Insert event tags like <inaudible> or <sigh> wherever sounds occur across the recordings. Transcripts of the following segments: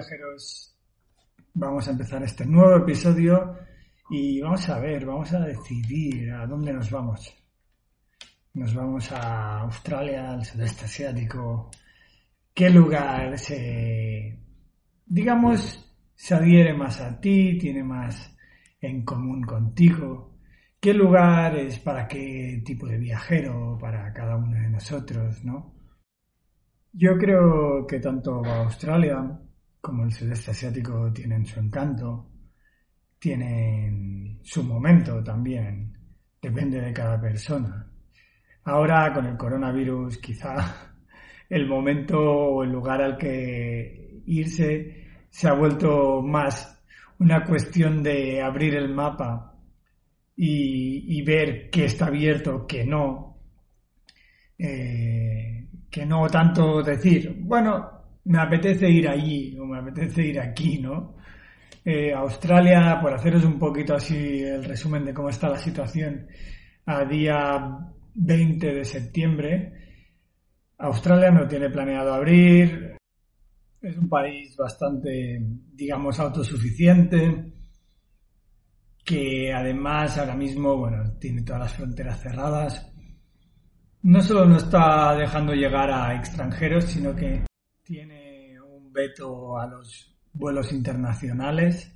viajeros, vamos a empezar este nuevo episodio y vamos a ver, vamos a decidir a dónde nos vamos. Nos vamos a Australia, al sudeste asiático. ¿Qué lugar se, digamos, se adhiere más a ti, tiene más en común contigo? ¿Qué lugar es para qué tipo de viajero, para cada uno de nosotros, no? Yo creo que tanto Australia como el sudeste asiático tienen su encanto, tienen su momento también, depende de cada persona. Ahora con el coronavirus quizá <laughs> el momento o el lugar al que irse se ha vuelto más una cuestión de abrir el mapa y, ver qué está abierto, qué no. Eh, que no tanto decir, bueno, me apetece ir allí o me apetece ir aquí, ¿no? Eh, Australia, por haceros un poquito así el resumen de cómo está la situación, a día 20 de septiembre, Australia no tiene planeado abrir, es un país bastante, digamos, autosuficiente, que además ahora mismo, bueno, tiene todas las fronteras cerradas. No solo no está dejando llegar a extranjeros, sino que tiene un veto a los vuelos internacionales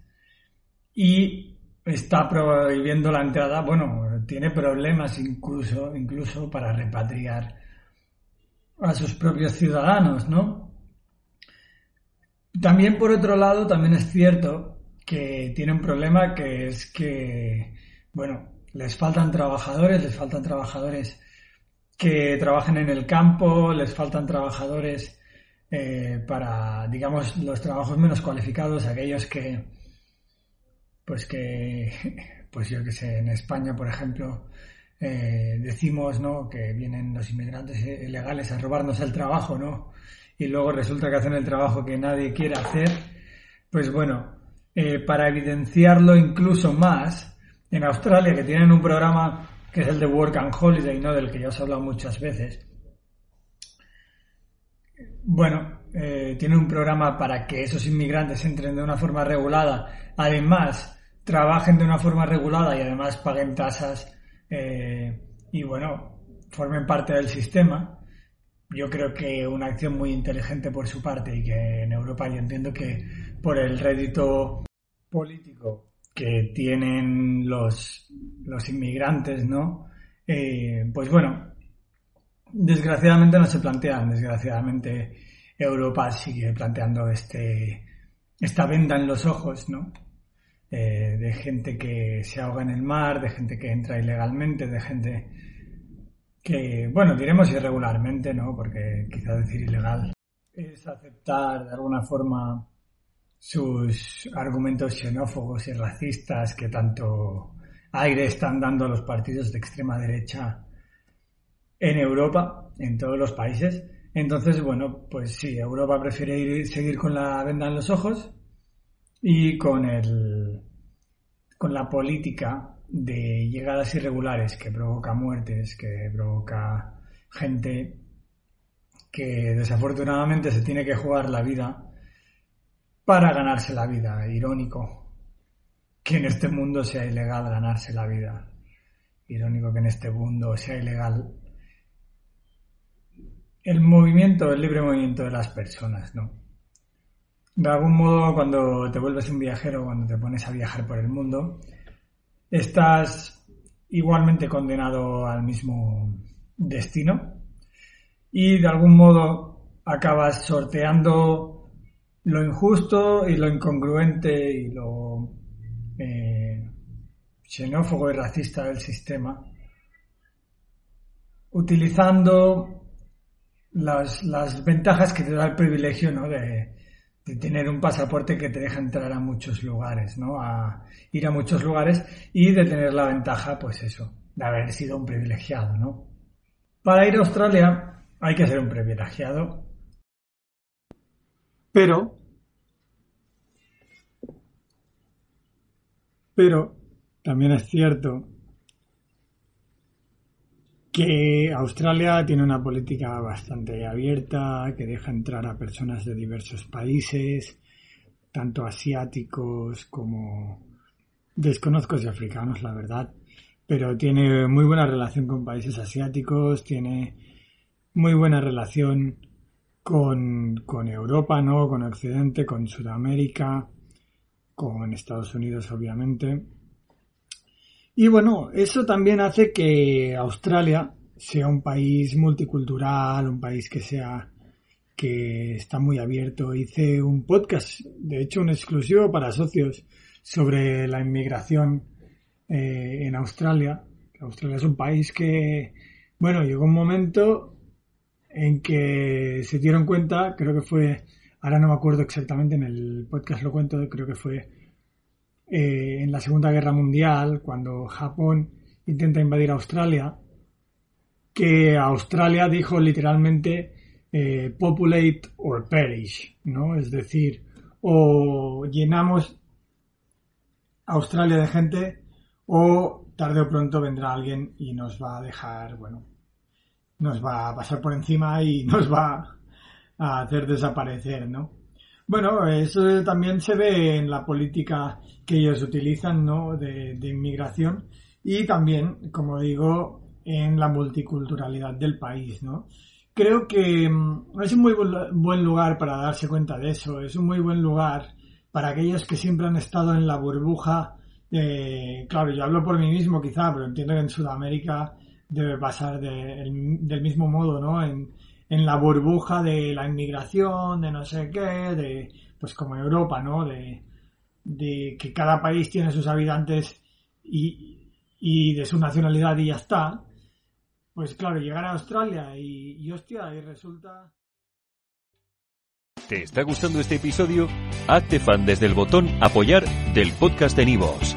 y está prohibiendo la entrada, bueno, tiene problemas incluso, incluso para repatriar a sus propios ciudadanos, ¿no? También por otro lado, también es cierto que tiene un problema que es que, bueno, les faltan trabajadores, les faltan trabajadores que trabajen en el campo, les faltan trabajadores eh, para, digamos, los trabajos menos cualificados, aquellos que, pues que, <laughs> pues yo que sé, en España, por ejemplo, eh, decimos, ¿no? Que vienen los inmigrantes ilegales a robarnos el trabajo, ¿no? Y luego resulta que hacen el trabajo que nadie quiere hacer. Pues bueno, eh, para evidenciarlo incluso más, en Australia, que tienen un programa que es el de Work and Holiday, ¿no? Del que ya os he hablado muchas veces, bueno, eh, tiene un programa para que esos inmigrantes entren de una forma regulada, además trabajen de una forma regulada y además paguen tasas eh, y bueno, formen parte del sistema. Yo creo que una acción muy inteligente por su parte y que en Europa yo entiendo que por el rédito político que tienen los, los inmigrantes, ¿no? Eh, pues bueno, Desgraciadamente no se plantean, desgraciadamente Europa sigue planteando este, esta venda en los ojos, ¿no? De gente que se ahoga en el mar, de gente que entra ilegalmente, de gente que, bueno, diremos irregularmente, ¿no? Porque quizá decir ilegal es aceptar de alguna forma sus argumentos xenófobos y racistas que tanto aire están dando a los partidos de extrema derecha en Europa, en todos los países. Entonces, bueno, pues sí, Europa prefiere ir, seguir con la venda en los ojos y con el con la política de llegadas irregulares que provoca muertes, que provoca gente que desafortunadamente se tiene que jugar la vida para ganarse la vida. Irónico que en este mundo sea ilegal ganarse la vida. Irónico que en este mundo sea ilegal el movimiento, el libre movimiento de las personas, ¿no? De algún modo, cuando te vuelves un viajero, cuando te pones a viajar por el mundo, estás igualmente condenado al mismo destino y de algún modo acabas sorteando lo injusto y lo incongruente y lo eh, xenófobo y racista del sistema, utilizando las, las ventajas que te da el privilegio ¿no? de, de tener un pasaporte que te deja entrar a muchos lugares, ¿no? A ir a muchos lugares y de tener la ventaja, pues eso, de haber sido un privilegiado, ¿no? Para ir a Australia hay que ser un privilegiado, pero, pero también es cierto que Australia tiene una política bastante abierta, que deja entrar a personas de diversos países, tanto asiáticos como desconozco si africanos, la verdad, pero tiene muy buena relación con países asiáticos, tiene muy buena relación con, con Europa, ¿no? Con Occidente, con Sudamérica, con Estados Unidos, obviamente. Y bueno, eso también hace que Australia sea un país multicultural, un país que sea que está muy abierto. Hice un podcast, de hecho un exclusivo para socios, sobre la inmigración eh, en Australia. Australia es un país que, bueno, llegó un momento en que se dieron cuenta, creo que fue, ahora no me acuerdo exactamente, en el podcast lo cuento, creo que fue eh, en la Segunda Guerra Mundial, cuando Japón intenta invadir Australia, que Australia dijo literalmente eh, populate or perish, ¿no? Es decir, o llenamos Australia de gente o tarde o pronto vendrá alguien y nos va a dejar, bueno, nos va a pasar por encima y <laughs> nos va a hacer desaparecer, ¿no? Bueno, eso también se ve en la política que ellos utilizan, ¿no? De, de inmigración y también, como digo, en la multiculturalidad del país, ¿no? Creo que mm, es un muy buen lugar para darse cuenta de eso, es un muy buen lugar para aquellos que siempre han estado en la burbuja, eh, claro, yo hablo por mí mismo quizá, pero entiendo que en Sudamérica debe pasar del mismo modo, ¿no? En, la burbuja de la inmigración, de no sé qué, de, pues como Europa, ¿no? De, que cada país tiene sus habitantes y, y de su nacionalidad y ya está. Pues claro, llegar a Australia y, y hostia, y resulta... ¿Te está gustando este episodio? Hazte fan desde el botón apoyar del podcast de Nivos.